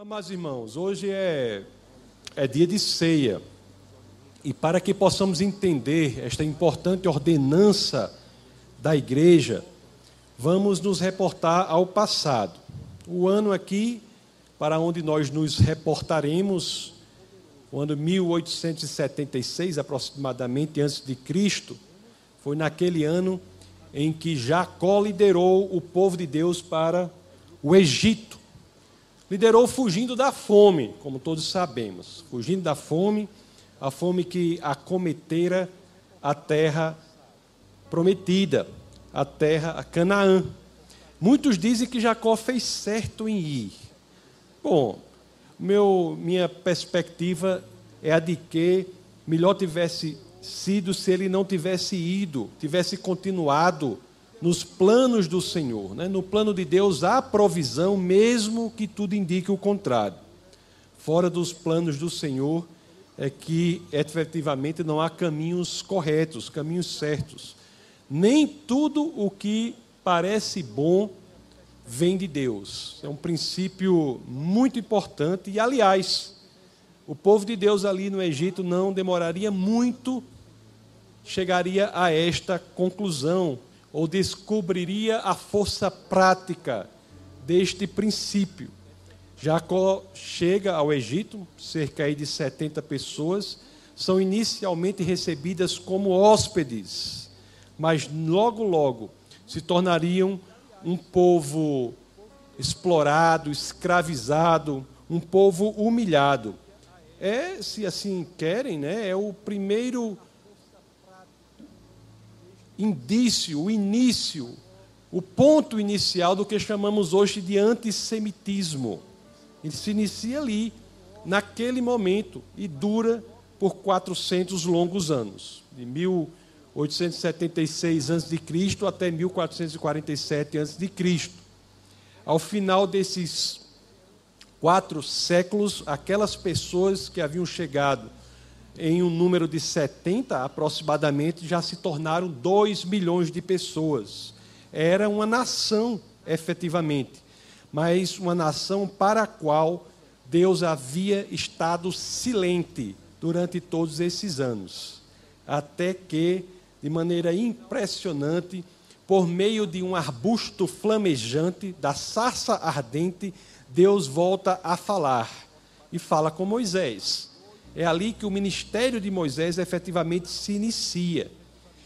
Amados irmãos, hoje é, é dia de ceia. E para que possamos entender esta importante ordenança da igreja, vamos nos reportar ao passado. O ano aqui, para onde nós nos reportaremos, o ano 1876, aproximadamente antes de Cristo, foi naquele ano em que Jacó liderou o povo de Deus para o Egito. Liderou fugindo da fome, como todos sabemos, fugindo da fome, a fome que acometera a terra prometida, a terra, a Canaã. Muitos dizem que Jacó fez certo em ir. Bom, meu, minha perspectiva é a de que melhor tivesse sido se ele não tivesse ido, tivesse continuado nos planos do Senhor. Né? No plano de Deus há provisão, mesmo que tudo indique o contrário. Fora dos planos do Senhor é que efetivamente não há caminhos corretos, caminhos certos. Nem tudo o que parece bom vem de Deus. É um princípio muito importante e, aliás, o povo de Deus ali no Egito não demoraria muito, chegaria a esta conclusão, ou descobriria a força prática deste princípio. Jacó chega ao Egito, cerca de 70 pessoas, são inicialmente recebidas como hóspedes, mas logo, logo se tornariam um povo explorado, escravizado, um povo humilhado é, se assim querem, né, é o primeiro indício, o início, o ponto inicial do que chamamos hoje de antissemitismo. Ele se inicia ali, naquele momento, e dura por 400 longos anos, de 1876 a.C. até 1447 a.C. Ao final desses quatro séculos, aquelas pessoas que haviam chegado em um número de 70 aproximadamente já se tornaram 2 milhões de pessoas. Era uma nação, efetivamente, mas uma nação para a qual Deus havia estado silente durante todos esses anos, até que, de maneira impressionante, por meio de um arbusto flamejante, da sarça ardente, Deus volta a falar e fala com Moisés. É ali que o ministério de Moisés efetivamente se inicia.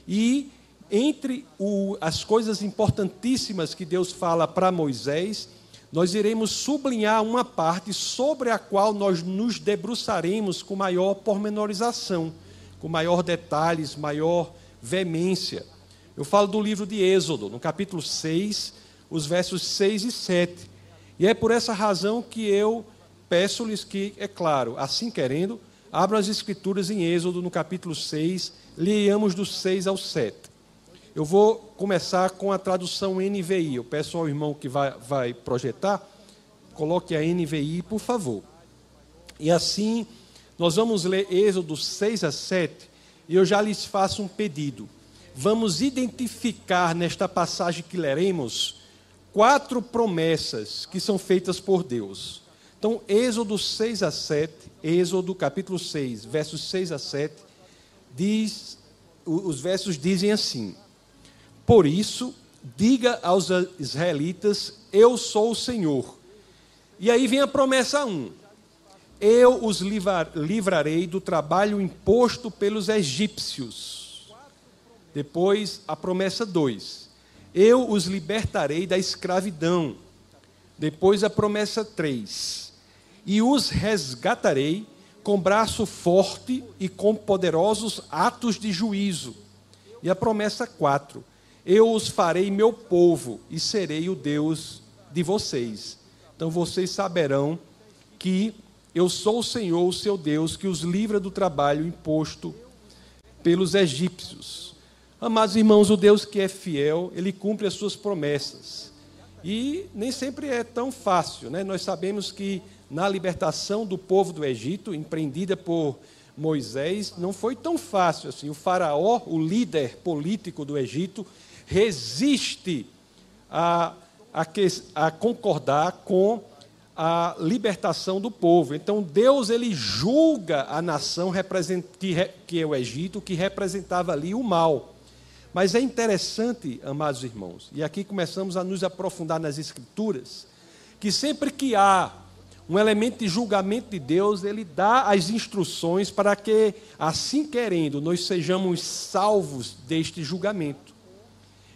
E entre o, as coisas importantíssimas que Deus fala para Moisés, nós iremos sublinhar uma parte sobre a qual nós nos debruçaremos com maior pormenorização, com maior detalhes, maior veemência. Eu falo do livro de Êxodo, no capítulo 6, os versos 6 e 7 e é por essa razão que eu peço-lhes que, é claro, assim querendo, abram as Escrituras em Êxodo, no capítulo 6, leiamos do 6 ao 7. Eu vou começar com a tradução NVI. Eu peço ao irmão que vai, vai projetar, coloque a NVI, por favor. E assim, nós vamos ler Êxodo 6 a 7, e eu já lhes faço um pedido. Vamos identificar nesta passagem que leremos quatro promessas que são feitas por Deus. Então, Êxodo 6 a 7, Êxodo capítulo 6, versos 6 a 7, diz, os versos dizem assim: Por isso, diga aos israelitas: Eu sou o Senhor. E aí vem a promessa 1. Eu os livrarei do trabalho imposto pelos egípcios. Depois, a promessa 2 eu os libertarei da escravidão. Depois a promessa 3: E os resgatarei com braço forte e com poderosos atos de juízo. E a promessa 4: Eu os farei meu povo e serei o Deus de vocês. Então vocês saberão que eu sou o Senhor, o seu Deus, que os livra do trabalho imposto pelos egípcios. Amados irmãos, o Deus que é fiel, ele cumpre as suas promessas. E nem sempre é tão fácil, né? Nós sabemos que na libertação do povo do Egito, empreendida por Moisés, não foi tão fácil assim. O faraó, o líder político do Egito, resiste a, a, a concordar com a libertação do povo. Então Deus ele julga a nação que é o Egito, que representava ali o mal. Mas é interessante, amados irmãos, e aqui começamos a nos aprofundar nas Escrituras, que sempre que há um elemento de julgamento de Deus, ele dá as instruções para que, assim querendo, nós sejamos salvos deste julgamento.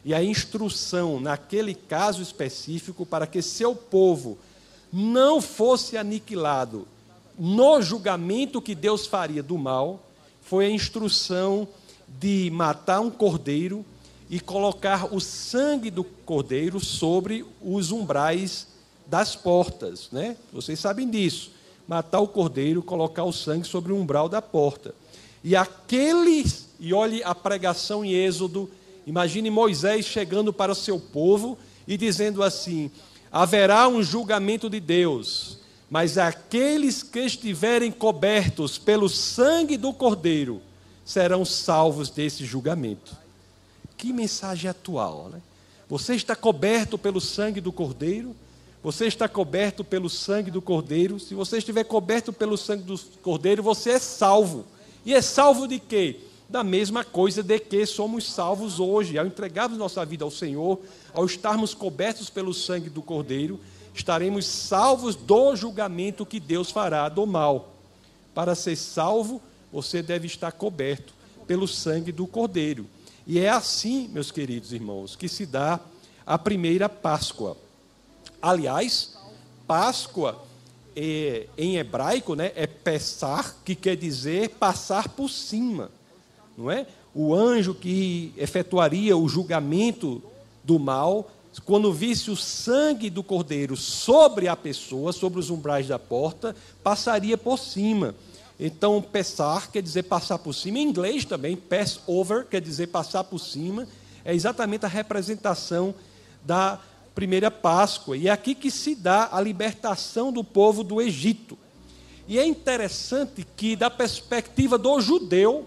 E a instrução, naquele caso específico, para que seu povo não fosse aniquilado no julgamento que Deus faria do mal, foi a instrução de matar um cordeiro e colocar o sangue do cordeiro sobre os umbrais das portas, né? Vocês sabem disso. Matar o cordeiro, colocar o sangue sobre o umbral da porta. E aqueles, e olhe a pregação em Êxodo, imagine Moisés chegando para seu povo e dizendo assim: haverá um julgamento de Deus, mas aqueles que estiverem cobertos pelo sangue do Cordeiro serão salvos desse julgamento. Que mensagem atual, né? Você está coberto pelo sangue do Cordeiro? Você está coberto pelo sangue do Cordeiro? Se você estiver coberto pelo sangue do Cordeiro, você é salvo. E é salvo de quê? da mesma coisa de que somos salvos hoje. Ao entregarmos nossa vida ao Senhor, ao estarmos cobertos pelo sangue do Cordeiro, estaremos salvos do julgamento que Deus fará do mal. Para ser salvo, você deve estar coberto pelo sangue do Cordeiro. E é assim, meus queridos irmãos, que se dá a primeira Páscoa. Aliás, Páscoa é, em hebraico né, é pesar, que quer dizer passar por cima não é? O anjo que efetuaria o julgamento do mal, quando visse o sangue do cordeiro sobre a pessoa, sobre os umbrais da porta, passaria por cima. Então, passar quer dizer passar por cima. Em inglês também, pass over quer dizer passar por cima. É exatamente a representação da primeira Páscoa. E é aqui que se dá a libertação do povo do Egito. E é interessante que, da perspectiva do judeu,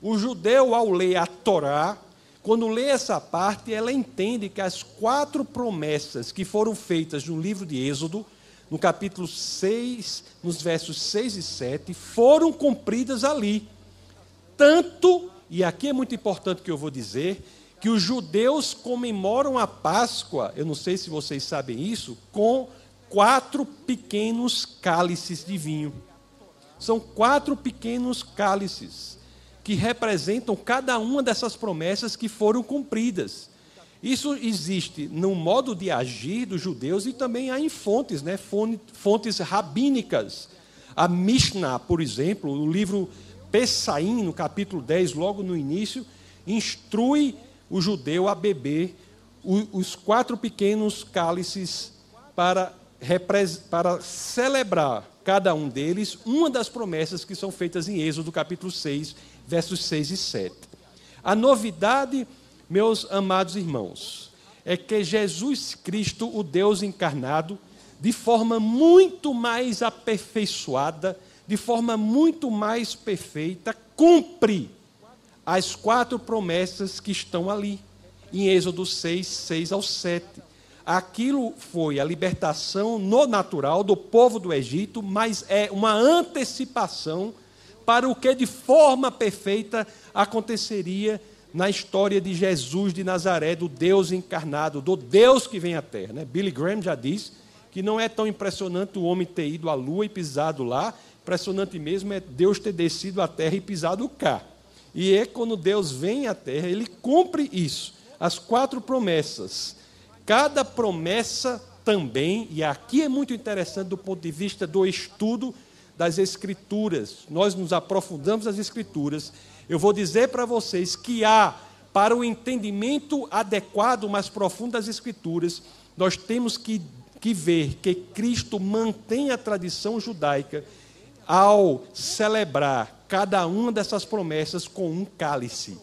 o judeu, ao ler a Torá, quando lê essa parte, ela entende que as quatro promessas que foram feitas no livro de Êxodo, no capítulo 6, nos versos 6 e 7, foram cumpridas ali. Tanto, e aqui é muito importante que eu vou dizer, que os judeus comemoram a Páscoa, eu não sei se vocês sabem isso, com quatro pequenos cálices de vinho. São quatro pequenos cálices que representam cada uma dessas promessas que foram cumpridas. Isso existe no modo de agir dos judeus e também há em fontes, né? fontes rabínicas. A Mishnah, por exemplo, o livro Pessaim, no capítulo 10, logo no início, instrui o judeu a beber os quatro pequenos cálices para, para celebrar cada um deles uma das promessas que são feitas em Êxodo, capítulo 6 versos 6 e 7. A novidade, meus amados irmãos, é que Jesus Cristo, o Deus encarnado, de forma muito mais aperfeiçoada, de forma muito mais perfeita, cumpre as quatro promessas que estão ali, em Êxodo 6, 6 ao 7. Aquilo foi a libertação no natural do povo do Egito, mas é uma antecipação para o que de forma perfeita aconteceria na história de Jesus de Nazaré, do Deus encarnado, do Deus que vem à terra. Né? Billy Graham já disse que não é tão impressionante o homem ter ido à lua e pisado lá, impressionante mesmo é Deus ter descido à terra e pisado cá. E é quando Deus vem à terra, ele cumpre isso, as quatro promessas. Cada promessa também, e aqui é muito interessante do ponto de vista do estudo das Escrituras, nós nos aprofundamos nas Escrituras, eu vou dizer para vocês que há, para o entendimento adequado, mais profundo das Escrituras, nós temos que, que ver que Cristo mantém a tradição judaica ao celebrar cada uma dessas promessas com um cálice.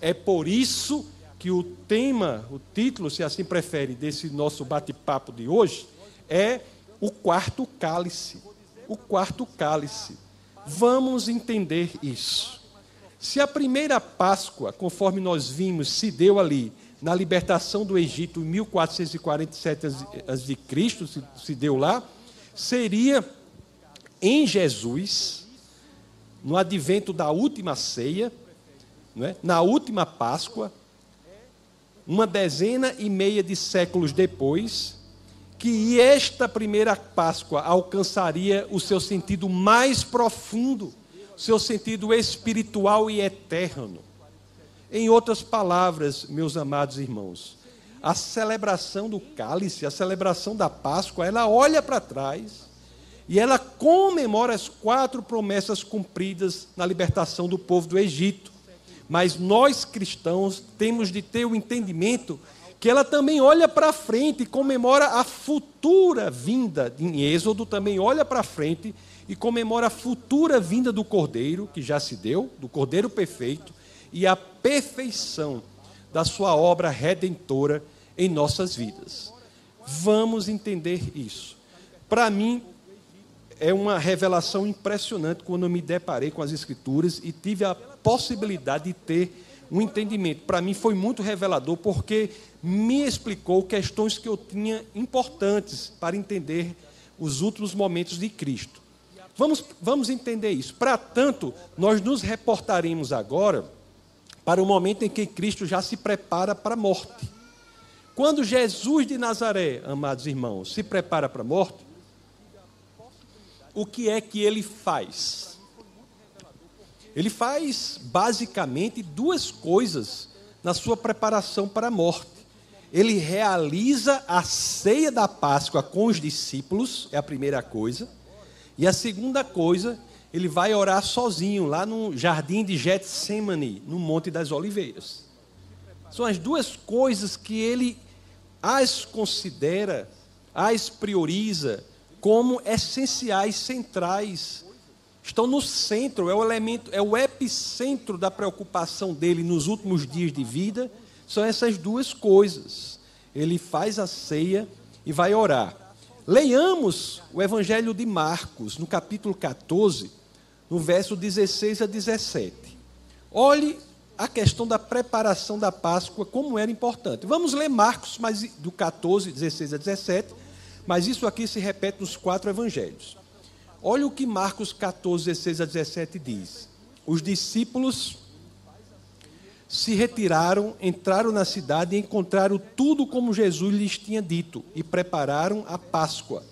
É por isso que o tema, o título, se assim prefere, desse nosso bate-papo de hoje é o quarto cálice o quarto cálice. Vamos entender isso. Se a primeira Páscoa, conforme nós vimos, se deu ali na libertação do Egito em 1447 a.C., se, deu lá, seria em Jesus, no advento da última ceia, é? na última Páscoa, uma dezena e meia de séculos depois, que esta primeira Páscoa alcançaria o seu sentido mais profundo, seu sentido espiritual e eterno. Em outras palavras, meus amados irmãos, a celebração do cálice, a celebração da Páscoa, ela olha para trás e ela comemora as quatro promessas cumpridas na libertação do povo do Egito. Mas nós cristãos temos de ter o entendimento que ela também olha para frente e comemora a futura vinda, em Êxodo também olha para frente e comemora a futura vinda do Cordeiro, que já se deu, do Cordeiro perfeito, e a perfeição da sua obra redentora em nossas vidas. Vamos entender isso. Para mim, é uma revelação impressionante quando eu me deparei com as Escrituras e tive a possibilidade de ter um entendimento. Para mim foi muito revelador, porque me explicou questões que eu tinha importantes para entender os últimos momentos de Cristo. Vamos, vamos entender isso. Para tanto, nós nos reportaremos agora para o momento em que Cristo já se prepara para a morte. Quando Jesus de Nazaré, amados irmãos, se prepara para a morte, o que é que ele faz? Ele faz basicamente duas coisas na sua preparação para a morte. Ele realiza a ceia da Páscoa com os discípulos, é a primeira coisa. E a segunda coisa, ele vai orar sozinho lá no jardim de Getsemane, no Monte das Oliveiras. São as duas coisas que ele as considera, as prioriza como essenciais, centrais. Estão no centro, é o elemento, é o epicentro da preocupação dele nos últimos dias de vida. São essas duas coisas. Ele faz a ceia e vai orar. Leiamos o Evangelho de Marcos, no capítulo 14, no verso 16 a 17. Olhe a questão da preparação da Páscoa, como era importante. Vamos ler Marcos, mas do 14, 16 a 17, mas isso aqui se repete nos quatro evangelhos. Olha o que Marcos 14, 16 a 17 diz. Os discípulos se retiraram, entraram na cidade e encontraram tudo como Jesus lhes tinha dito e prepararam a Páscoa.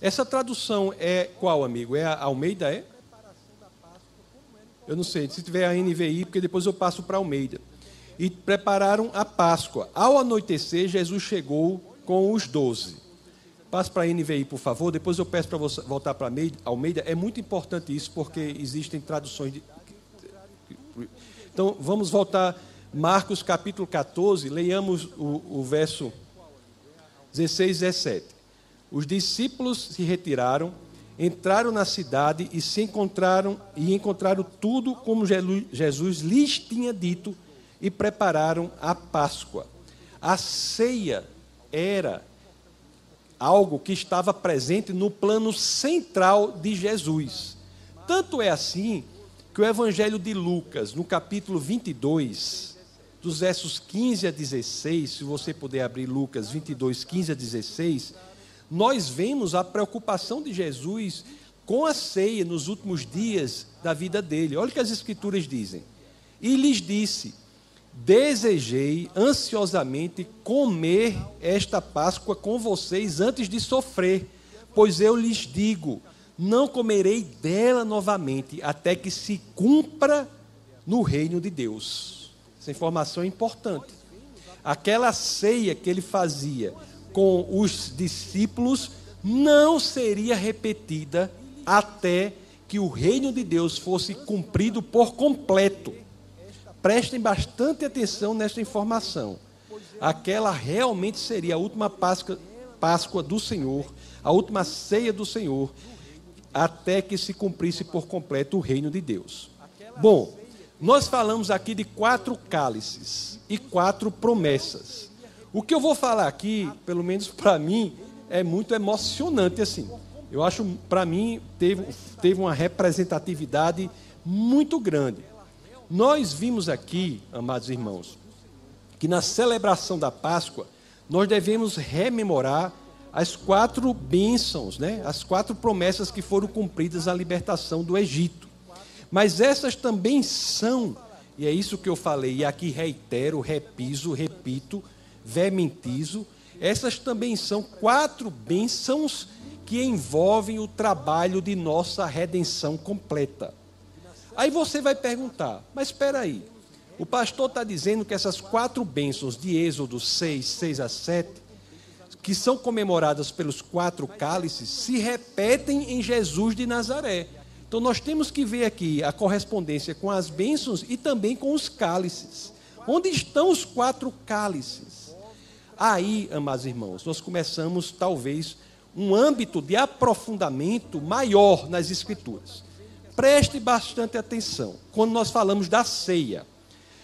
Essa tradução é qual, amigo? É a Almeida, é? Eu não sei, se tiver a NVI, porque depois eu passo para Almeida. E prepararam a Páscoa. Ao anoitecer, Jesus chegou com os doze. Passe para a NVI, por favor. Depois eu peço para você voltar para Almeida. É muito importante isso, porque existem traduções. De... Então, vamos voltar. Marcos capítulo 14, leiamos o, o verso 16 e 17. Os discípulos se retiraram entraram na cidade e se encontraram e encontraram tudo como Jesus lhes tinha dito e prepararam a Páscoa. A ceia era algo que estava presente no plano central de Jesus. Tanto é assim que o Evangelho de Lucas, no capítulo 22, dos versos 15 a 16, se você puder abrir Lucas 22, 15 a 16, nós vemos a preocupação de Jesus com a ceia nos últimos dias da vida dele. Olha o que as Escrituras dizem. E lhes disse: Desejei ansiosamente comer esta Páscoa com vocês antes de sofrer, pois eu lhes digo: não comerei dela novamente até que se cumpra no reino de Deus. Essa informação é importante. Aquela ceia que ele fazia com os discípulos não seria repetida até que o reino de Deus fosse cumprido por completo. Prestem bastante atenção nesta informação. Aquela realmente seria a última Páscoa, Páscoa do Senhor, a última ceia do Senhor, até que se cumprisse por completo o reino de Deus. Bom, nós falamos aqui de quatro cálices e quatro promessas. O que eu vou falar aqui, pelo menos para mim, é muito emocionante assim. Eu acho, para mim, teve, teve uma representatividade muito grande. Nós vimos aqui, amados irmãos, que na celebração da Páscoa, nós devemos rememorar as quatro bênçãos, né? as quatro promessas que foram cumpridas à libertação do Egito. Mas essas também são, e é isso que eu falei, e aqui reitero, repiso, repito, vermentizo, essas também são quatro bênçãos que envolvem o trabalho de nossa redenção completa. Aí você vai perguntar, mas espera aí, o pastor está dizendo que essas quatro bênçãos de Êxodo 6, 6 a 7, que são comemoradas pelos quatro cálices, se repetem em Jesus de Nazaré. Então nós temos que ver aqui a correspondência com as bênçãos e também com os cálices. Onde estão os quatro cálices? Aí, amados irmãos, nós começamos talvez um âmbito de aprofundamento maior nas Escrituras. Preste bastante atenção quando nós falamos da ceia.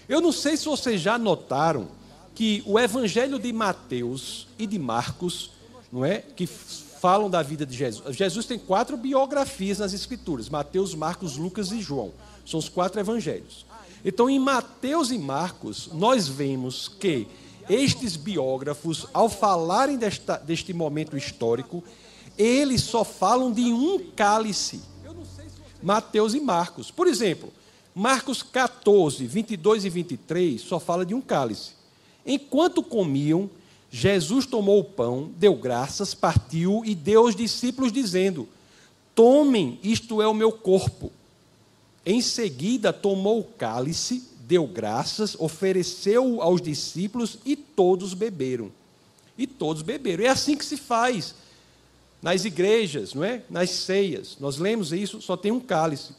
Eu não sei se vocês já notaram que o Evangelho de Mateus e de Marcos, não é, que falam da vida de Jesus. Jesus tem quatro biografias nas Escrituras: Mateus, Marcos, Lucas e João. São os quatro evangelhos. Então, em Mateus e Marcos, nós vemos que estes biógrafos, ao falarem desta, deste momento histórico, eles só falam de um cálice. Mateus e Marcos. Por exemplo, Marcos 14, 22 e 23 só fala de um cálice. Enquanto comiam, Jesus tomou o pão, deu graças, partiu e deu aos discípulos, dizendo: Tomem, isto é o meu corpo. Em seguida, tomou o cálice, deu graças, ofereceu aos discípulos e todos beberam. E todos beberam. É assim que se faz nas igrejas, não é? Nas ceias. Nós lemos isso, só tem um cálice.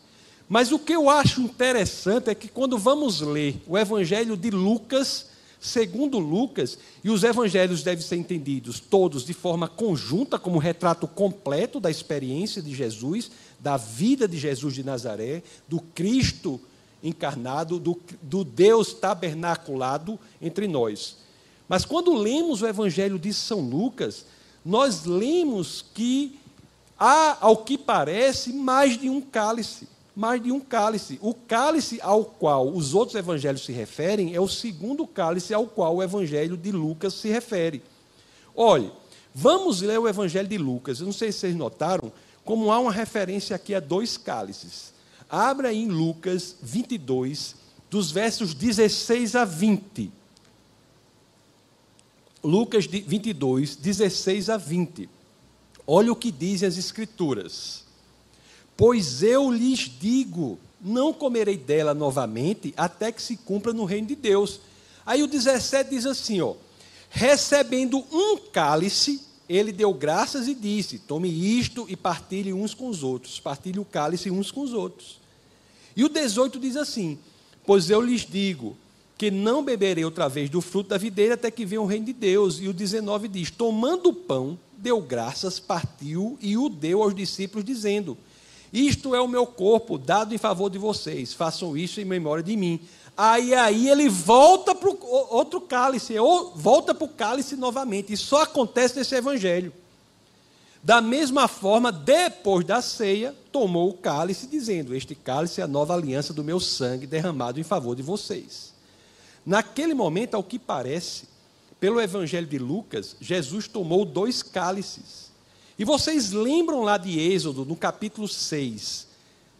Mas o que eu acho interessante é que quando vamos ler o Evangelho de Lucas, segundo Lucas, e os evangelhos devem ser entendidos todos de forma conjunta, como retrato completo da experiência de Jesus, da vida de Jesus de Nazaré, do Cristo encarnado, do, do Deus tabernaculado entre nós. Mas quando lemos o evangelho de São Lucas, nós lemos que há, ao que parece, mais de um cálice mais de um cálice. O cálice ao qual os outros evangelhos se referem é o segundo cálice ao qual o evangelho de Lucas se refere. Olhe, vamos ler o evangelho de Lucas. Eu não sei se vocês notaram como há uma referência aqui a dois cálices. Abra em Lucas 22, dos versos 16 a 20. Lucas 22, 16 a 20. Olha o que dizem as Escrituras. Pois eu lhes digo: não comerei dela novamente, até que se cumpra no reino de Deus. Aí o 17 diz assim: ó, recebendo um cálice, ele deu graças e disse: Tome isto e partilhe uns com os outros. Partilhe o cálice uns com os outros. E o 18 diz assim: Pois eu lhes digo que não beberei outra vez do fruto da videira até que venha o reino de Deus. E o 19 diz: Tomando o pão, deu graças, partiu e o deu aos discípulos, dizendo: isto é o meu corpo dado em favor de vocês. Façam isso em memória de mim. Aí, aí ele volta para o outro cálice, ou volta para o cálice novamente. Isso só acontece nesse evangelho. Da mesma forma, depois da ceia, tomou o cálice, dizendo: Este cálice é a nova aliança do meu sangue derramado em favor de vocês. Naquele momento, ao que parece, pelo evangelho de Lucas, Jesus tomou dois cálices e vocês lembram lá de Êxodo, no capítulo 6,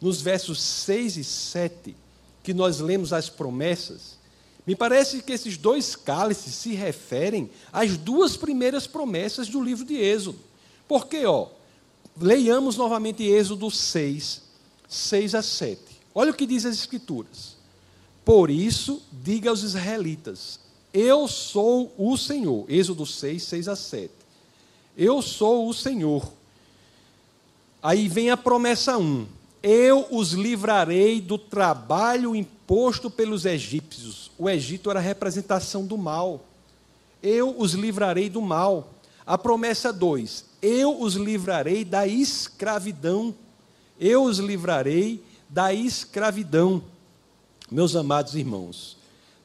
nos versos 6 e 7, que nós lemos as promessas? Me parece que esses dois cálices se referem às duas primeiras promessas do livro de Êxodo. Porque, ó, leiamos novamente Êxodo 6, 6 a 7. Olha o que diz as Escrituras. Por isso, diga aos israelitas: Eu sou o Senhor. Êxodo 6, 6 a 7. Eu sou o Senhor. Aí vem a promessa 1. Eu os livrarei do trabalho imposto pelos egípcios. O Egito era a representação do mal. Eu os livrarei do mal. A promessa 2. Eu os livrarei da escravidão. Eu os livrarei da escravidão. Meus amados irmãos,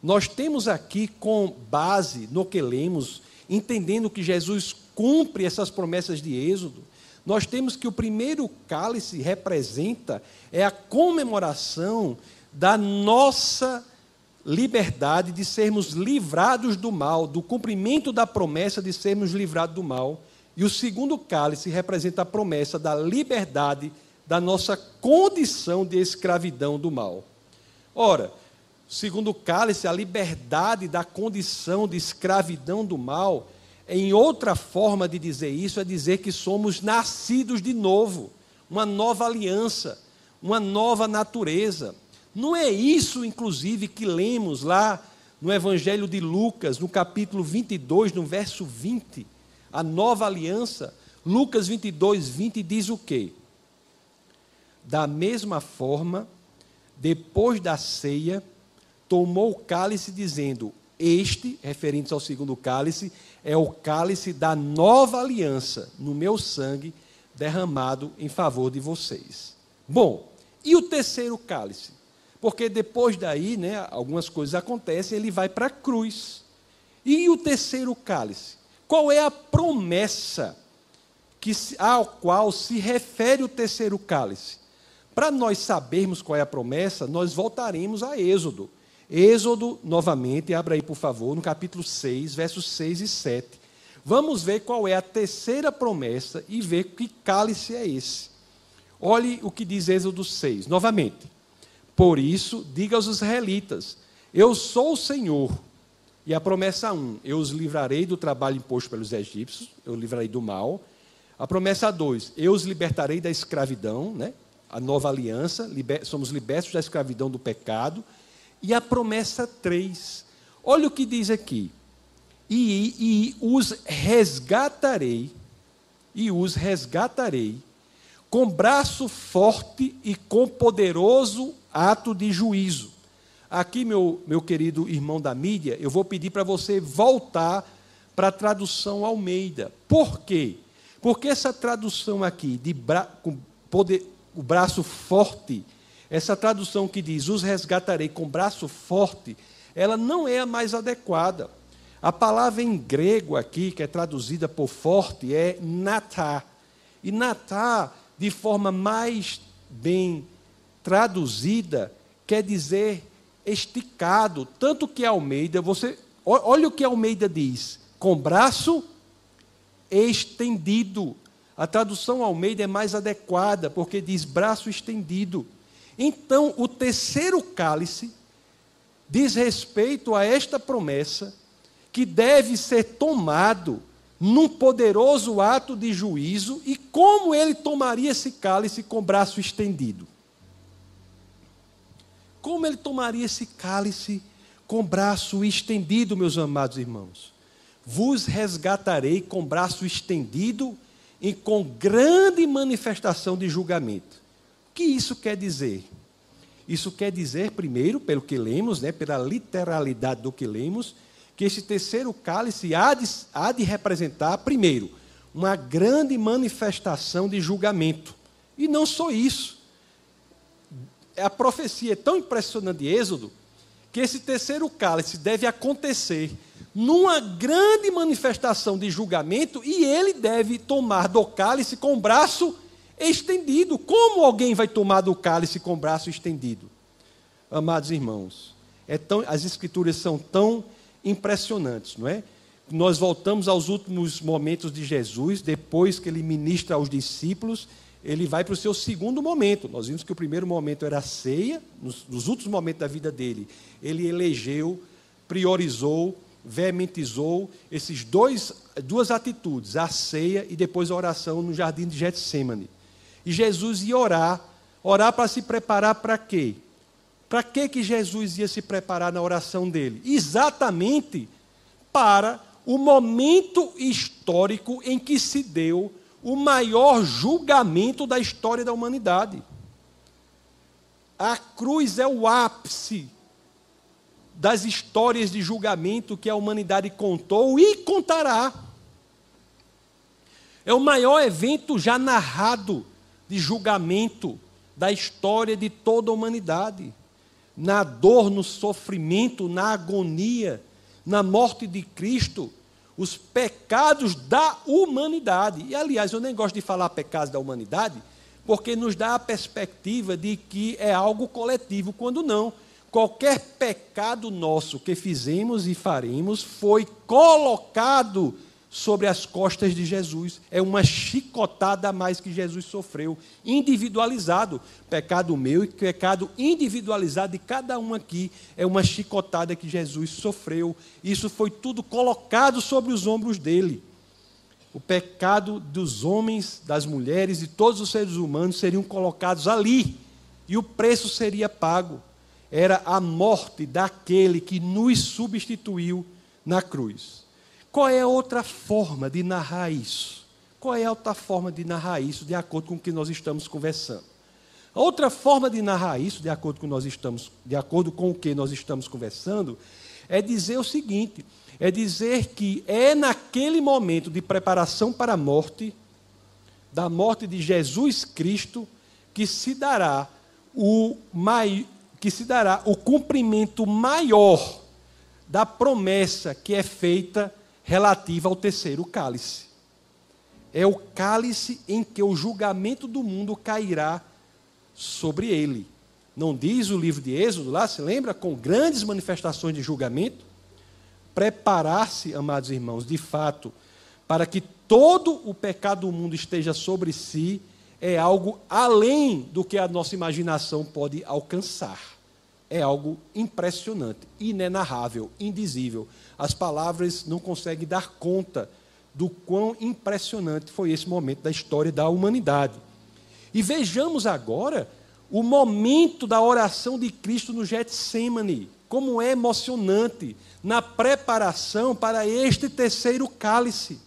nós temos aqui com base no que lemos, entendendo que Jesus cumpre essas promessas de Êxodo, nós temos que o primeiro cálice representa é a comemoração da nossa liberdade de sermos livrados do mal, do cumprimento da promessa de sermos livrados do mal, E o segundo cálice representa a promessa da liberdade da nossa condição de escravidão do mal. Ora, segundo o cálice, a liberdade da condição de escravidão do mal, em outra forma de dizer isso, é dizer que somos nascidos de novo, uma nova aliança, uma nova natureza. Não é isso, inclusive, que lemos lá no Evangelho de Lucas, no capítulo 22, no verso 20, a nova aliança. Lucas 22, 20 diz o quê? Da mesma forma, depois da ceia, tomou o cálice, dizendo: Este, referente ao segundo cálice, é o cálice da nova aliança no meu sangue, derramado em favor de vocês. Bom, e o terceiro cálice? Porque depois daí, né, algumas coisas acontecem, ele vai para a cruz. E o terceiro cálice? Qual é a promessa que, ao qual se refere o terceiro cálice? Para nós sabermos qual é a promessa, nós voltaremos a Êxodo. Êxodo, novamente, abra aí por favor, no capítulo 6, versos 6 e 7. Vamos ver qual é a terceira promessa e ver que cálice é esse. Olhe o que diz Êxodo 6, novamente. Por isso, diga aos israelitas: Eu sou o Senhor. E a promessa 1, eu os livrarei do trabalho imposto pelos egípcios, eu os livrarei do mal. A promessa 2, eu os libertarei da escravidão, né? A nova aliança, liber, somos libertos da escravidão do pecado. E a promessa 3, olha o que diz aqui: e, e os resgatarei, e os resgatarei com braço forte e com poderoso ato de juízo. Aqui, meu, meu querido irmão da mídia, eu vou pedir para você voltar para a tradução Almeida. Por quê? Porque essa tradução aqui, de bra, poder, o braço forte, essa tradução que diz os resgatarei com braço forte, ela não é a mais adequada. A palavra em grego aqui, que é traduzida por forte, é natá. E natá, de forma mais bem traduzida, quer dizer esticado. Tanto que Almeida, você. Olha o que Almeida diz: com braço estendido. A tradução Almeida é mais adequada, porque diz braço estendido. Então, o terceiro cálice diz respeito a esta promessa que deve ser tomado num poderoso ato de juízo e como ele tomaria esse cálice com braço estendido. Como ele tomaria esse cálice com braço estendido, meus amados irmãos? Vos resgatarei com braço estendido e com grande manifestação de julgamento. O que isso quer dizer? Isso quer dizer, primeiro, pelo que lemos, né, pela literalidade do que lemos, que esse terceiro cálice há de, há de representar, primeiro, uma grande manifestação de julgamento. E não só isso. A profecia é tão impressionante de Êxodo que esse terceiro cálice deve acontecer numa grande manifestação de julgamento e ele deve tomar do cálice com o braço estendido. Como alguém vai tomar do cálice com o braço estendido? Amados irmãos, é tão, as escrituras são tão impressionantes, não é? Nós voltamos aos últimos momentos de Jesus, depois que ele ministra aos discípulos, ele vai para o seu segundo momento. Nós vimos que o primeiro momento era a ceia, nos, nos últimos momentos da vida dele, ele elegeu, priorizou veementizou esses dois duas atitudes, a ceia e depois a oração no jardim de Getsemane. E Jesus ia orar, orar para se preparar para quê? Para que que Jesus ia se preparar na oração dele? Exatamente para o momento histórico em que se deu o maior julgamento da história da humanidade. A cruz é o ápice das histórias de julgamento que a humanidade contou e contará. É o maior evento já narrado de julgamento da história de toda a humanidade. Na dor, no sofrimento, na agonia, na morte de Cristo, os pecados da humanidade. E, aliás, eu nem gosto de falar pecados da humanidade, porque nos dá a perspectiva de que é algo coletivo, quando não qualquer pecado nosso que fizemos e faremos foi colocado sobre as costas de Jesus. É uma chicotada a mais que Jesus sofreu, individualizado. Pecado meu e pecado individualizado de cada um aqui é uma chicotada que Jesus sofreu. Isso foi tudo colocado sobre os ombros dele. O pecado dos homens, das mulheres e todos os seres humanos seriam colocados ali e o preço seria pago. Era a morte daquele que nos substituiu na cruz. Qual é a outra forma de narrar isso? Qual é a outra forma de narrar isso de acordo com o que nós estamos conversando? A outra forma de narrar isso, de acordo com, nós estamos, de acordo com o que nós estamos conversando, é dizer o seguinte: é dizer que é naquele momento de preparação para a morte, da morte de Jesus Cristo, que se dará o, mai, que se dará o cumprimento maior da promessa que é feita relativa ao terceiro cálice. É o cálice em que o julgamento do mundo cairá sobre ele. Não diz o livro de Êxodo lá, se lembra? Com grandes manifestações de julgamento. Preparar-se, amados irmãos, de fato, para que todo o pecado do mundo esteja sobre si, é algo além do que a nossa imaginação pode alcançar. É algo impressionante, inenarrável, indizível as palavras não conseguem dar conta do quão impressionante foi esse momento da história da humanidade. E vejamos agora o momento da oração de Cristo no Getsemane, como é emocionante na preparação para este terceiro cálice.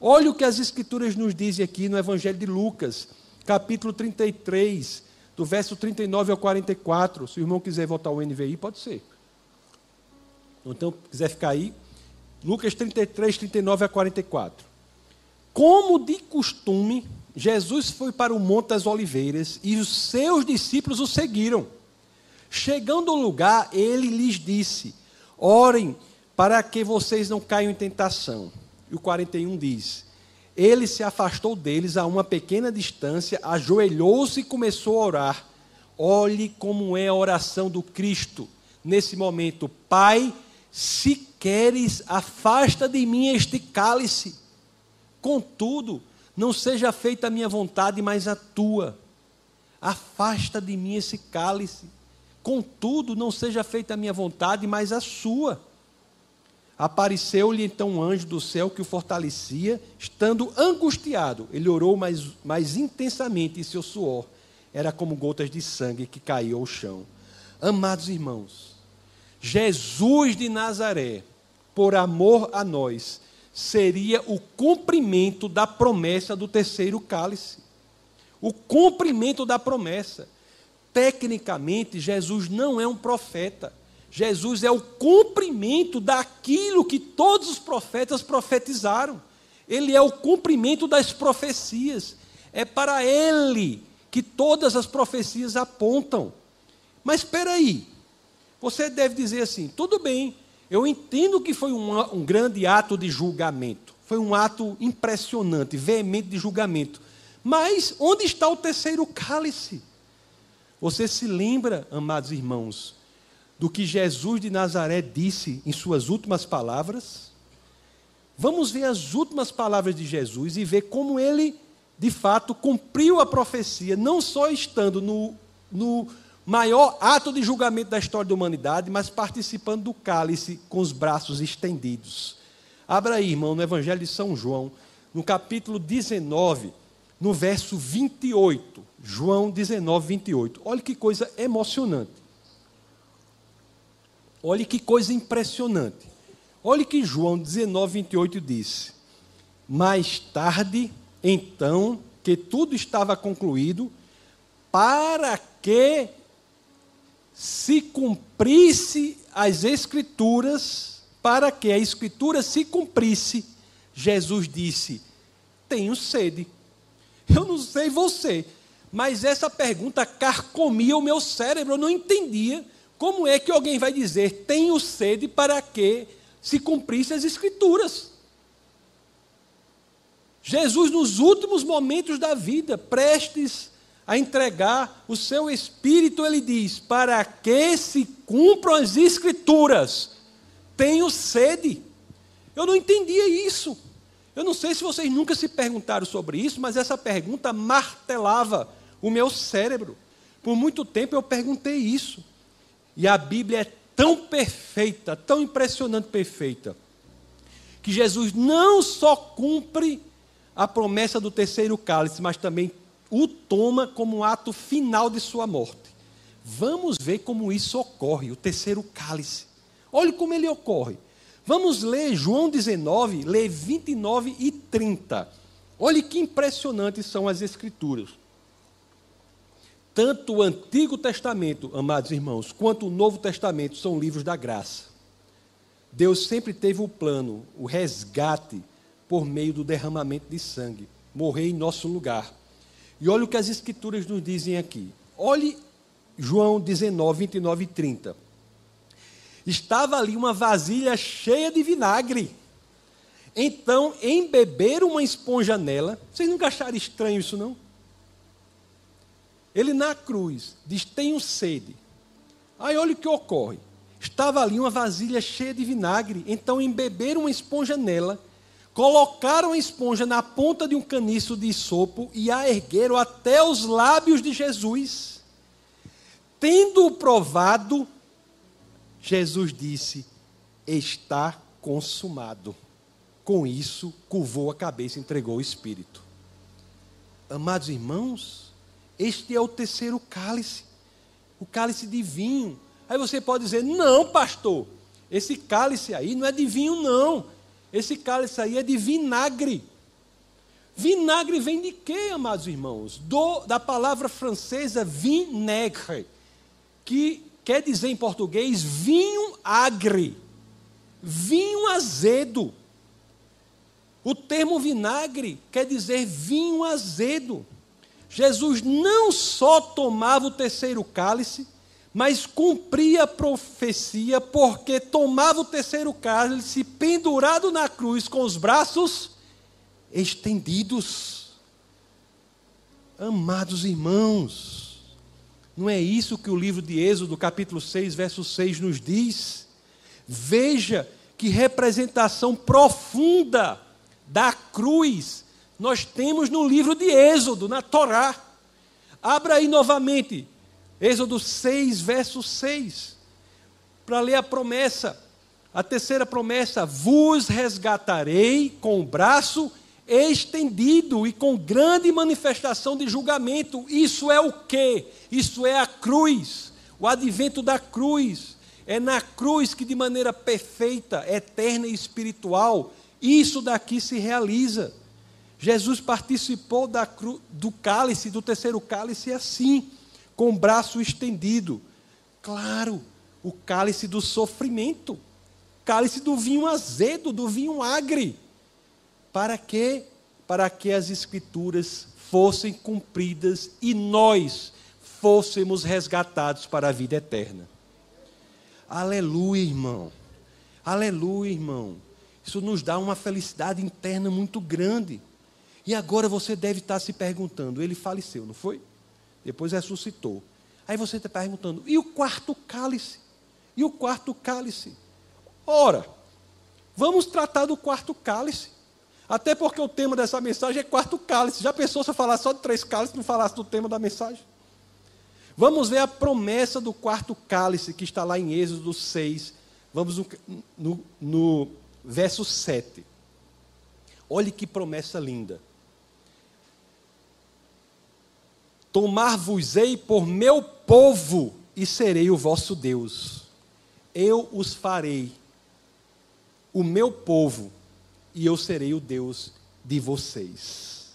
Olha o que as Escrituras nos dizem aqui no Evangelho de Lucas, capítulo 33, do verso 39 ao 44. Se o irmão quiser voltar ao NVI, pode ser. Então, quiser ficar aí, Lucas 33, 39 a 44. Como de costume, Jesus foi para o Monte das Oliveiras e os seus discípulos o seguiram. Chegando ao lugar, ele lhes disse: Orem para que vocês não caiam em tentação. E o 41 diz: Ele se afastou deles a uma pequena distância, ajoelhou-se e começou a orar. Olhe como é a oração do Cristo. Nesse momento, Pai, se queres, afasta de mim este cálice. Contudo, não seja feita a minha vontade, mas a tua. Afasta de mim esse cálice. Contudo, não seja feita a minha vontade, mas a sua. Apareceu-lhe então um anjo do céu que o fortalecia, estando angustiado. Ele orou mais, mais intensamente e seu suor era como gotas de sangue que caíam ao chão. Amados irmãos, Jesus de Nazaré, por amor a nós, seria o cumprimento da promessa do terceiro cálice. O cumprimento da promessa. Tecnicamente, Jesus não é um profeta. Jesus é o cumprimento daquilo que todos os profetas profetizaram. Ele é o cumprimento das profecias. É para ele que todas as profecias apontam. Mas espera aí, você deve dizer assim: tudo bem, eu entendo que foi um, um grande ato de julgamento, foi um ato impressionante, veemente de julgamento. Mas onde está o terceiro cálice? Você se lembra, amados irmãos, do que Jesus de Nazaré disse em suas últimas palavras? Vamos ver as últimas palavras de Jesus e ver como ele, de fato, cumpriu a profecia, não só estando no, no maior ato de julgamento da história da humanidade, mas participando do cálice com os braços estendidos. Abra aí, irmão, no Evangelho de São João, no capítulo 19, no verso 28. João 19, 28. Olha que coisa emocionante. Olha que coisa impressionante. Olha que João 19, 28 diz. Mais tarde, então, que tudo estava concluído, para que se cumprisse as Escrituras, para que a Escritura se cumprisse, Jesus disse: Tenho sede. Eu não sei você, mas essa pergunta carcomia o meu cérebro. Eu não entendia como é que alguém vai dizer: Tenho sede para que se cumprisse as Escrituras. Jesus, nos últimos momentos da vida, prestes a entregar o seu espírito, ele diz: para que se cumpram as escrituras, tenho sede. Eu não entendia isso. Eu não sei se vocês nunca se perguntaram sobre isso, mas essa pergunta martelava o meu cérebro. Por muito tempo eu perguntei isso. E a Bíblia é tão perfeita, tão impressionante perfeita, que Jesus não só cumpre a promessa do terceiro cálice, mas também o toma como um ato final de sua morte. Vamos ver como isso ocorre, o terceiro cálice. Olhe como ele ocorre. Vamos ler João 19, ler 29 e 30. Olhe que impressionantes são as Escrituras. Tanto o Antigo Testamento, amados irmãos, quanto o Novo Testamento são livros da graça. Deus sempre teve o plano, o resgate, por meio do derramamento de sangue, morrer em nosso lugar. E olha o que as Escrituras nos dizem aqui. Olhe João 19, 29 e 30. Estava ali uma vasilha cheia de vinagre. Então, embeberam uma esponja nela. Vocês nunca acharam estranho isso, não? Ele na cruz diz: Tenho sede. Aí olha o que ocorre. Estava ali uma vasilha cheia de vinagre. Então, embeberam uma esponja nela. Colocaram a esponja na ponta de um caniço de sopo e a ergueram até os lábios de Jesus. Tendo-o provado, Jesus disse: Está consumado. Com isso, curvou a cabeça e entregou o espírito. Amados irmãos, este é o terceiro cálice, o cálice de vinho. Aí você pode dizer: Não, pastor, esse cálice aí não é de vinho, não. Esse cálice aí é de vinagre. Vinagre vem de quê, amados irmãos? Do, da palavra francesa vinaigre, que quer dizer em português vinho agre, vinho azedo. O termo vinagre quer dizer vinho azedo. Jesus não só tomava o terceiro cálice, mas cumpria a profecia, porque tomava o terceiro cálice pendurado na cruz com os braços estendidos. Amados irmãos, não é isso que o livro de Êxodo, capítulo 6, verso 6, nos diz? Veja que representação profunda da cruz nós temos no livro de Êxodo, na Torá. Abra aí novamente, Êxodo 6, verso 6, para ler a promessa. A terceira promessa: Vos resgatarei com o braço estendido e com grande manifestação de julgamento. Isso é o que? Isso é a cruz, o advento da cruz. É na cruz que, de maneira perfeita, eterna e espiritual, isso daqui se realiza. Jesus participou da cru, do cálice, do terceiro cálice, assim, com o braço estendido. Claro, o cálice do sofrimento, cálice do vinho azedo, do vinho agre para que para que as escrituras fossem cumpridas e nós fôssemos resgatados para a vida eterna. Aleluia, irmão. Aleluia, irmão. Isso nos dá uma felicidade interna muito grande. E agora você deve estar se perguntando: ele faleceu, não foi? Depois ressuscitou. Aí você está perguntando: e o quarto cálice? E o quarto cálice? Ora, vamos tratar do quarto cálice. Até porque o tema dessa mensagem é quarto cálice. Já pensou se eu falasse só de três cálices e não falasse do tema da mensagem? Vamos ver a promessa do quarto cálice que está lá em Êxodo 6. Vamos no, no, no verso 7. Olhe que promessa linda. Tomar-vos-ei por meu povo e serei o vosso Deus. Eu os farei o meu povo e eu serei o Deus de vocês.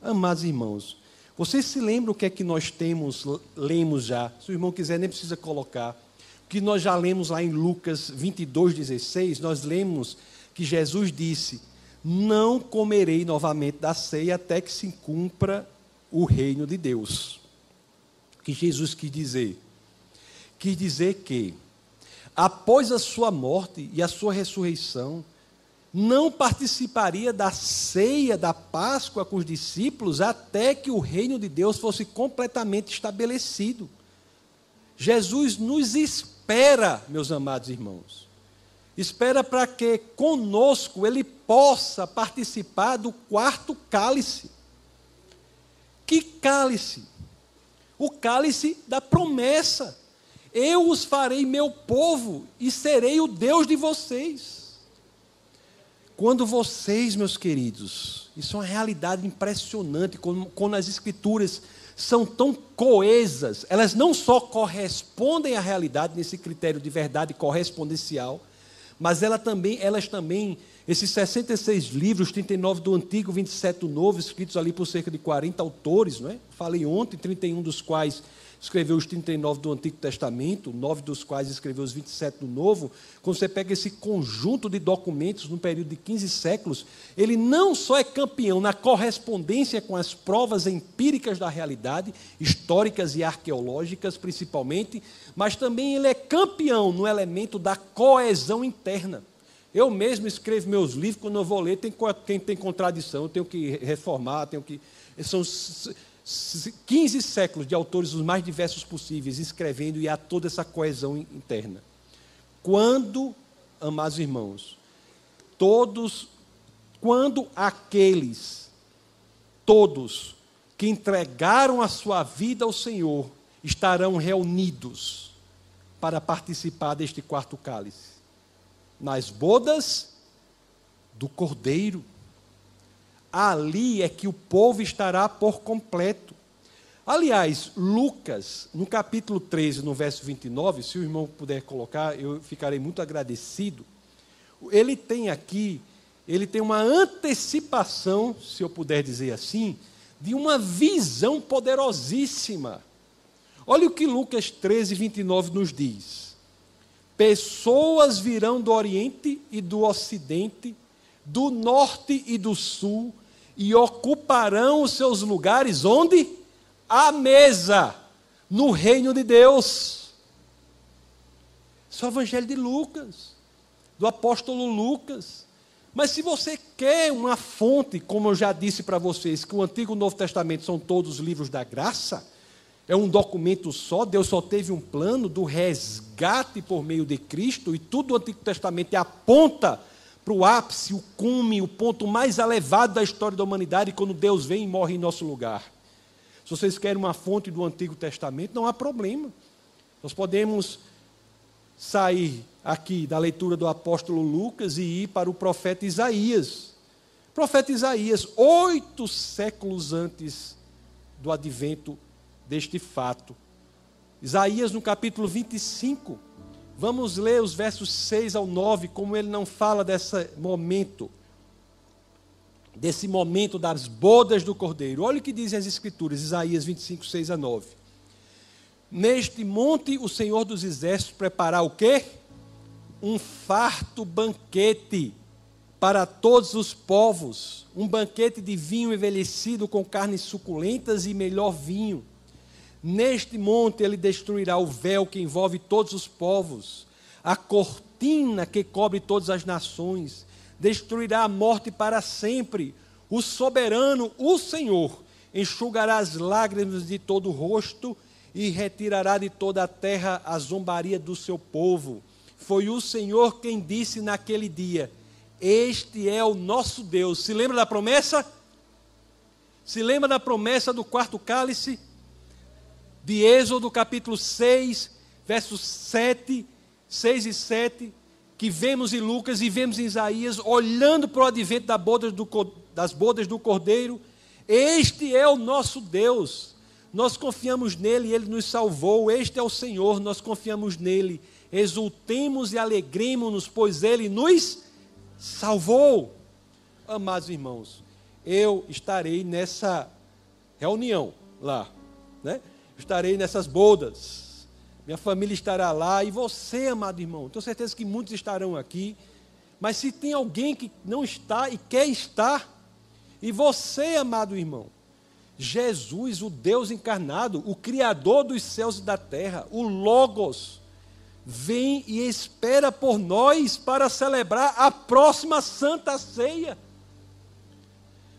Amados irmãos, vocês se lembram o que é que nós temos, lemos já? Se o irmão quiser, nem precisa colocar. O que nós já lemos lá em Lucas 22, 16, nós lemos que Jesus disse: Não comerei novamente da ceia até que se cumpra o reino de Deus. O que Jesus quis dizer? Quis dizer que, após a sua morte e a sua ressurreição, não participaria da ceia da Páscoa com os discípulos até que o reino de Deus fosse completamente estabelecido. Jesus nos espera, meus amados irmãos. Espera para que conosco ele possa participar do quarto cálice. Que cálice? O cálice da promessa. Eu os farei meu povo e serei o Deus de vocês. Quando vocês, meus queridos, isso é uma realidade impressionante, quando, quando as Escrituras são tão coesas, elas não só correspondem à realidade nesse critério de verdade correspondencial, mas ela também, elas também, esses 66 livros, 39 do Antigo, 27 do Novo, escritos ali por cerca de 40 autores, não é? Falei ontem, 31 dos quais escreveu os 39 do Antigo Testamento, nove dos quais escreveu os 27 do Novo, quando você pega esse conjunto de documentos num período de 15 séculos, ele não só é campeão na correspondência com as provas empíricas da realidade, históricas e arqueológicas principalmente, mas também ele é campeão no elemento da coesão interna. Eu mesmo escrevo meus livros, quando eu vou ler, tem, quem tem contradição, eu tenho que reformar, tenho que. São 15 séculos de autores os mais diversos possíveis escrevendo e há toda essa coesão interna. Quando, amados irmãos, todos, quando aqueles, todos que entregaram a sua vida ao Senhor estarão reunidos para participar deste quarto cálice? Nas bodas do Cordeiro ali é que o povo estará por completo. Aliás, Lucas, no capítulo 13, no verso 29, se o irmão puder colocar, eu ficarei muito agradecido. Ele tem aqui, ele tem uma antecipação, se eu puder dizer assim, de uma visão poderosíssima. Olha o que Lucas 13, 29 nos diz: Pessoas virão do Oriente e do Ocidente, do Norte e do Sul, e ocuparão os seus lugares onde? À mesa, no reino de Deus. Isso é o Evangelho de Lucas, do apóstolo Lucas. Mas se você quer uma fonte, como eu já disse para vocês, que o Antigo e o Novo Testamento são todos livros da graça, é um documento só, Deus só teve um plano do resgate por meio de Cristo, e tudo o Antigo Testamento aponta para o ápice, o cume, o ponto mais elevado da história da humanidade, quando Deus vem e morre em nosso lugar. Se vocês querem uma fonte do Antigo Testamento, não há problema. Nós podemos sair aqui da leitura do apóstolo Lucas e ir para o profeta Isaías. O profeta Isaías, oito séculos antes do advento deste fato. Isaías, no capítulo 25, Vamos ler os versos 6 ao 9, como ele não fala desse momento, desse momento das bodas do cordeiro. Olha o que dizem as Escrituras, Isaías 25, 6 a 9. Neste monte o Senhor dos Exércitos preparar o quê? Um farto banquete para todos os povos, um banquete de vinho envelhecido com carnes suculentas e melhor vinho Neste monte ele destruirá o véu que envolve todos os povos, a cortina que cobre todas as nações, destruirá a morte para sempre. O soberano, o Senhor, enxugará as lágrimas de todo o rosto e retirará de toda a terra a zombaria do seu povo. Foi o Senhor quem disse naquele dia: Este é o nosso Deus. Se lembra da promessa? Se lembra da promessa do quarto cálice? De Êxodo capítulo 6, versos 7, 6 e 7, que vemos em Lucas e vemos em Isaías, olhando para o advento bodas do, das bodas do Cordeiro. Este é o nosso Deus. Nós confiamos nele ele nos salvou. Este é o Senhor, nós confiamos nele. Exultemos e alegremos-nos, pois ele nos salvou. Amados irmãos, eu estarei nessa reunião lá, né? Estarei nessas bodas. Minha família estará lá e você, amado irmão, tenho certeza que muitos estarão aqui. Mas se tem alguém que não está e quer estar, e você, amado irmão, Jesus, o Deus encarnado, o Criador dos céus e da terra, o Logos, vem e espera por nós para celebrar a próxima Santa Ceia,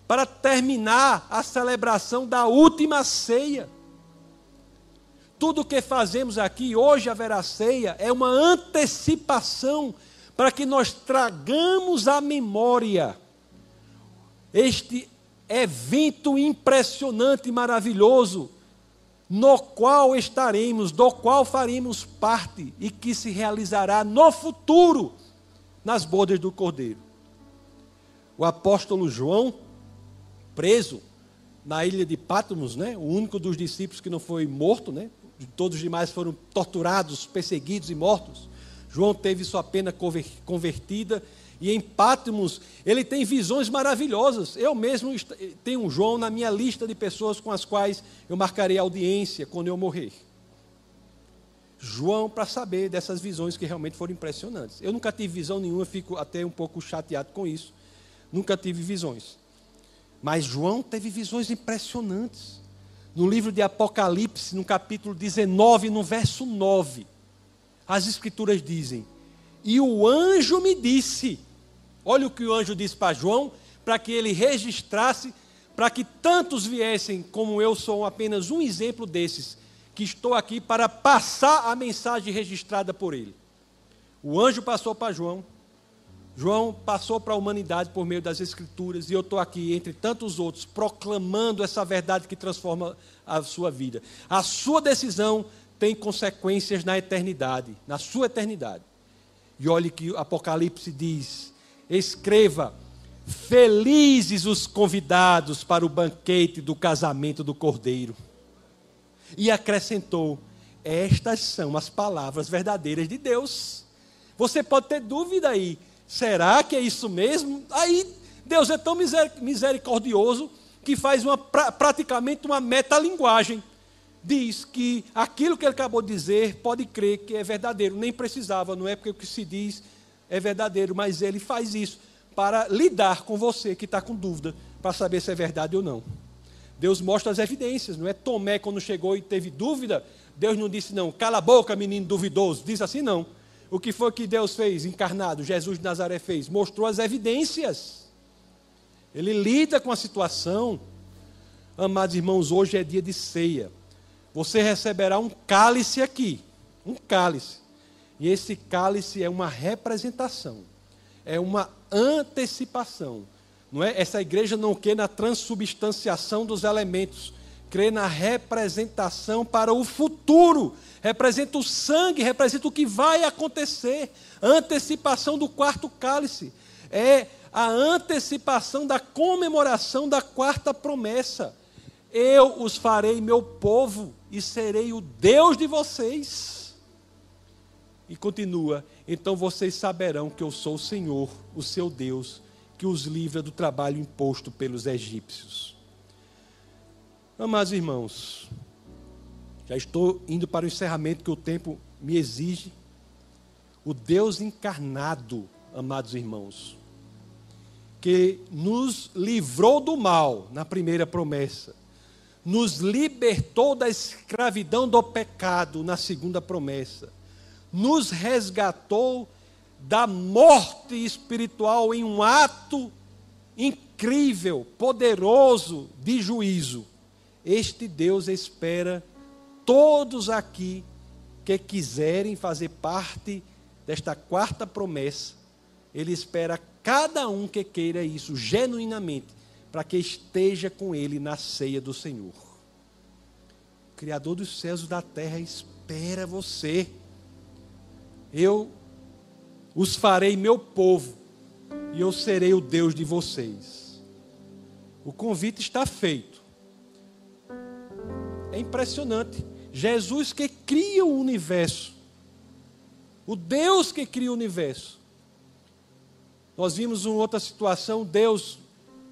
para terminar a celebração da última ceia. Tudo o que fazemos aqui, hoje haverá ceia, é uma antecipação para que nós tragamos à memória este evento impressionante e maravilhoso, no qual estaremos, do qual faremos parte e que se realizará no futuro nas bodas do Cordeiro. O apóstolo João, preso na ilha de Patmos, né, o único dos discípulos que não foi morto, né, todos os demais foram torturados, perseguidos e mortos. João teve sua pena convertida e em Patmos ele tem visões maravilhosas. Eu mesmo tenho um João na minha lista de pessoas com as quais eu marcarei audiência quando eu morrer. João para saber dessas visões que realmente foram impressionantes. Eu nunca tive visão nenhuma, fico até um pouco chateado com isso. Nunca tive visões. Mas João teve visões impressionantes. No livro de Apocalipse, no capítulo 19, no verso 9, as escrituras dizem: E o anjo me disse, olha o que o anjo disse para João, para que ele registrasse, para que tantos viessem, como eu sou apenas um exemplo desses, que estou aqui para passar a mensagem registrada por ele. O anjo passou para João, João passou para a humanidade por meio das Escrituras, e eu estou aqui, entre tantos outros, proclamando essa verdade que transforma a sua vida. A sua decisão tem consequências na eternidade, na sua eternidade. E olhe que Apocalipse diz: escreva, felizes os convidados para o banquete do casamento do Cordeiro. E acrescentou: estas são as palavras verdadeiras de Deus. Você pode ter dúvida aí Será que é isso mesmo? Aí Deus é tão misericordioso que faz uma, praticamente uma metalinguagem. Diz que aquilo que ele acabou de dizer pode crer que é verdadeiro. Nem precisava, não é porque o que se diz é verdadeiro, mas ele faz isso para lidar com você que está com dúvida, para saber se é verdade ou não. Deus mostra as evidências, não é? Tomé, quando chegou e teve dúvida, Deus não disse, não, cala a boca, menino duvidoso. Diz assim, não. O que foi que Deus fez encarnado, Jesus de Nazaré fez? Mostrou as evidências. Ele lida com a situação. Amados irmãos, hoje é dia de ceia. Você receberá um cálice aqui, um cálice. E esse cálice é uma representação, é uma antecipação. Não é? Essa igreja não quer na transubstanciação dos elementos, crê na representação para o futuro representa o sangue, representa o que vai acontecer. antecipação do quarto cálice é a antecipação da comemoração da quarta promessa. Eu os farei meu povo e serei o Deus de vocês. E continua: então vocês saberão que eu sou o Senhor, o seu Deus, que os livra do trabalho imposto pelos egípcios. Amados irmãos, já estou indo para o encerramento que o tempo me exige. O Deus encarnado, amados irmãos, que nos livrou do mal na primeira promessa, nos libertou da escravidão do pecado na segunda promessa, nos resgatou da morte espiritual em um ato incrível, poderoso de juízo. Este Deus espera todos aqui que quiserem fazer parte desta quarta promessa, Ele espera cada um que queira isso genuinamente, para que esteja com Ele na ceia do Senhor. O Criador dos céus e da terra espera você. Eu os farei meu povo, e eu serei o Deus de vocês. O convite está feito. É impressionante. Jesus que cria o universo. O Deus que cria o universo. Nós vimos uma outra situação, Deus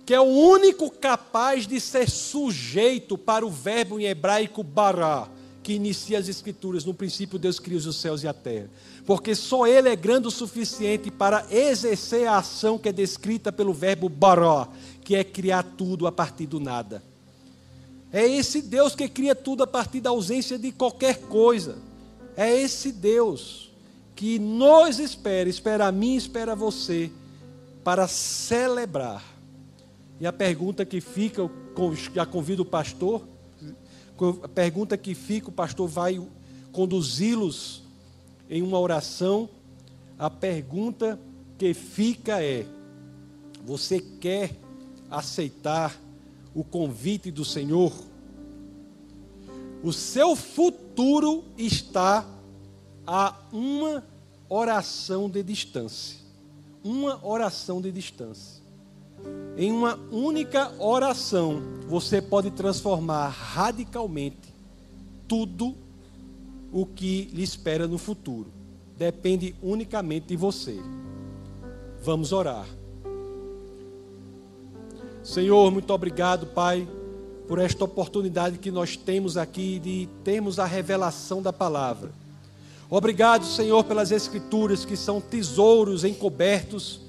que é o único capaz de ser sujeito para o verbo em hebraico bará, que inicia as escrituras. No princípio, Deus criou os céus e a terra. Porque só Ele é grande o suficiente para exercer a ação que é descrita pelo verbo bará, que é criar tudo a partir do nada. É esse Deus que cria tudo a partir da ausência de qualquer coisa. É esse Deus que nos espera, espera a mim, espera a você, para celebrar. E a pergunta que fica, já convido o pastor, a pergunta que fica, o pastor vai conduzi-los em uma oração. A pergunta que fica é: você quer aceitar o convite do Senhor, o seu futuro está a uma oração de distância. Uma oração de distância. Em uma única oração, você pode transformar radicalmente tudo o que lhe espera no futuro. Depende unicamente de você. Vamos orar. Senhor, muito obrigado, Pai, por esta oportunidade que nós temos aqui de termos a revelação da palavra. Obrigado, Senhor, pelas Escrituras que são tesouros encobertos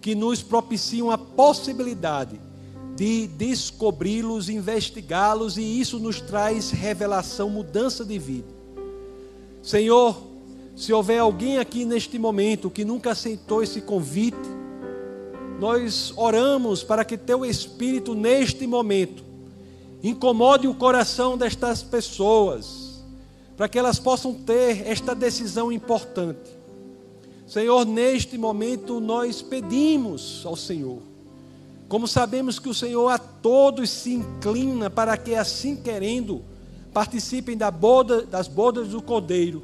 que nos propiciam a possibilidade de descobri-los, investigá-los e isso nos traz revelação, mudança de vida. Senhor, se houver alguém aqui neste momento que nunca aceitou esse convite, nós oramos para que teu Espírito, neste momento, incomode o coração destas pessoas, para que elas possam ter esta decisão importante. Senhor, neste momento nós pedimos ao Senhor, como sabemos que o Senhor a todos se inclina para que, assim querendo, participem da boda, das bodas do Cordeiro,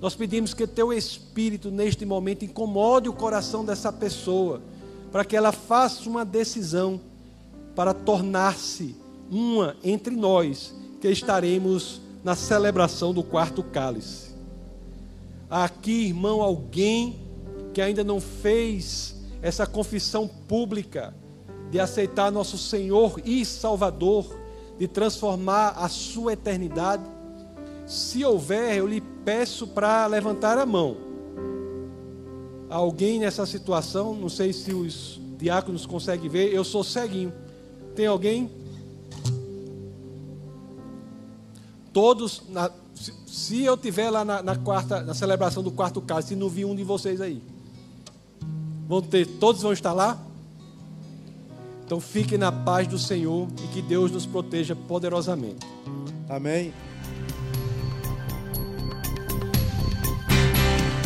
nós pedimos que Teu Espírito, neste momento, incomode o coração dessa pessoa para que ela faça uma decisão para tornar-se uma entre nós que estaremos na celebração do quarto cálice. Aqui, irmão, alguém que ainda não fez essa confissão pública de aceitar nosso Senhor e Salvador, de transformar a sua eternidade. Se houver, eu lhe peço para levantar a mão alguém nessa situação, não sei se os diáconos conseguem ver, eu sou ceguinho. Tem alguém? Todos, na, se, se, eu tiver lá na, na, quarta, na celebração do quarto caso, se não vi um de vocês aí, vão ter, todos vão estar lá? Então fiquem na paz do Senhor e que Deus nos proteja poderosamente. Amém.